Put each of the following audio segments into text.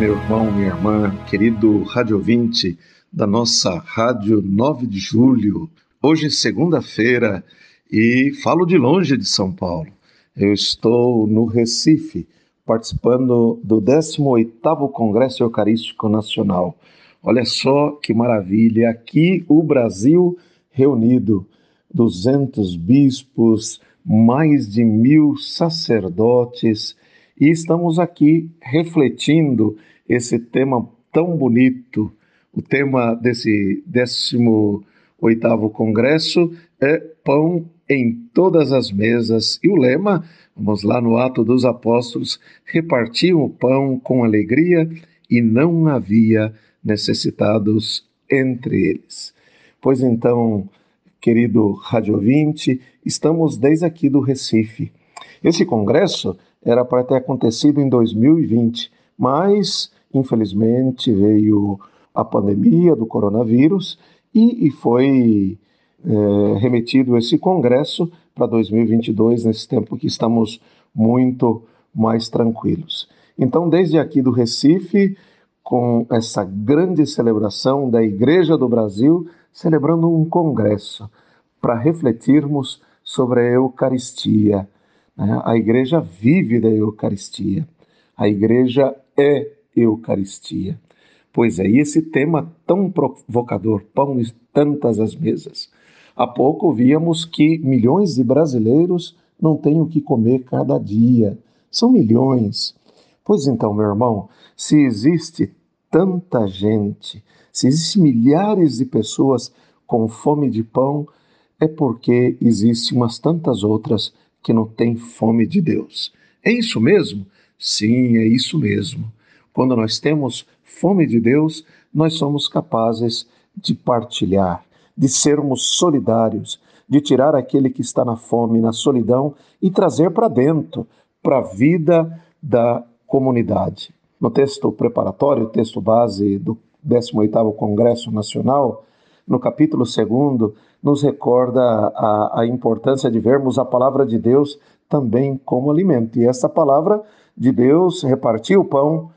meu irmão, minha irmã, querido rádio ouvinte da nossa Rádio 9 de Julho. Hoje é segunda-feira e falo de longe de São Paulo. Eu estou no Recife, participando do 18º Congresso Eucarístico Nacional. Olha só que maravilha, aqui o Brasil reunido, 200 bispos, mais de mil sacerdotes, e estamos aqui refletindo esse tema tão bonito. O tema desse 18 Congresso é Pão em todas as mesas. E o lema, vamos lá no Ato dos Apóstolos, repartiam o pão com alegria e não havia necessitados entre eles. Pois então, querido rádio ouvinte, estamos desde aqui do Recife. Esse congresso era para ter acontecido em 2020, mas infelizmente veio a pandemia do coronavírus e, e foi é, remetido esse congresso para 2022, nesse tempo que estamos muito mais tranquilos. Então, desde aqui do Recife, com essa grande celebração da Igreja do Brasil, celebrando um congresso para refletirmos sobre a Eucaristia? A igreja vive da Eucaristia. A igreja é Eucaristia. Pois é, e esse tema tão provocador, pão e tantas as mesas. Há pouco víamos que milhões de brasileiros não têm o que comer cada dia. São milhões. Pois então, meu irmão, se existe tanta gente, se existem milhares de pessoas com fome de pão, é porque existem umas tantas outras que não tem fome de Deus. É isso mesmo? Sim, é isso mesmo. Quando nós temos fome de Deus, nós somos capazes de partilhar, de sermos solidários, de tirar aquele que está na fome, na solidão e trazer para dentro, para a vida da comunidade. No texto preparatório, texto base do 18º Congresso Nacional, no capítulo 2, nos recorda a, a importância de vermos a palavra de Deus também como alimento. E essa palavra de Deus repartiu o pão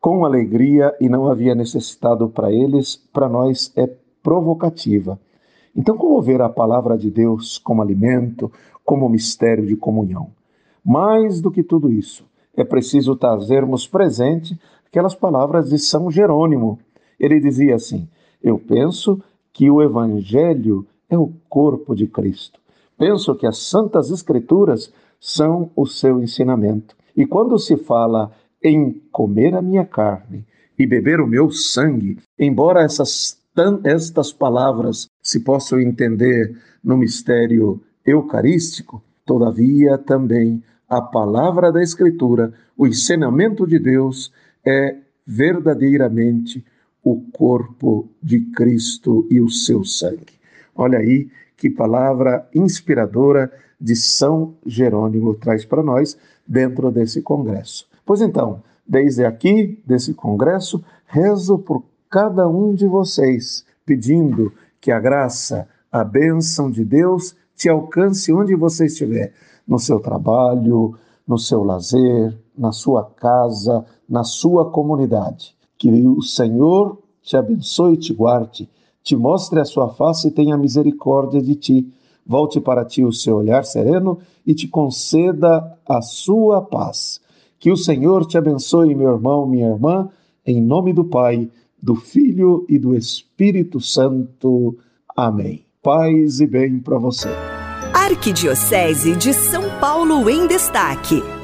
com alegria e não havia necessitado para eles, para nós é provocativa. Então, como ver a palavra de Deus como alimento, como mistério de comunhão? Mais do que tudo isso, é preciso trazermos presente aquelas palavras de São Jerônimo. Ele dizia assim: Eu penso que o Evangelho é o corpo de Cristo. Penso que as Santas Escrituras são o seu ensinamento. E quando se fala em comer a minha carne e beber o meu sangue, embora essas estas palavras se possam entender no mistério eucarístico, todavia também a palavra da Escritura, o ensinamento de Deus é verdadeiramente o corpo de Cristo e o seu sangue. Olha aí que palavra inspiradora de São Jerônimo traz para nós dentro desse congresso. Pois então, desde aqui, desse congresso, rezo por cada um de vocês, pedindo que a graça, a bênção de Deus te alcance onde você estiver, no seu trabalho, no seu lazer, na sua casa, na sua comunidade que o Senhor te abençoe e te guarde, te mostre a sua face e tenha misericórdia de ti. Volte para ti o seu olhar sereno e te conceda a sua paz. Que o Senhor te abençoe, meu irmão, minha irmã, em nome do Pai, do Filho e do Espírito Santo. Amém. Paz e bem para você. Arquidiocese de São Paulo em Destaque.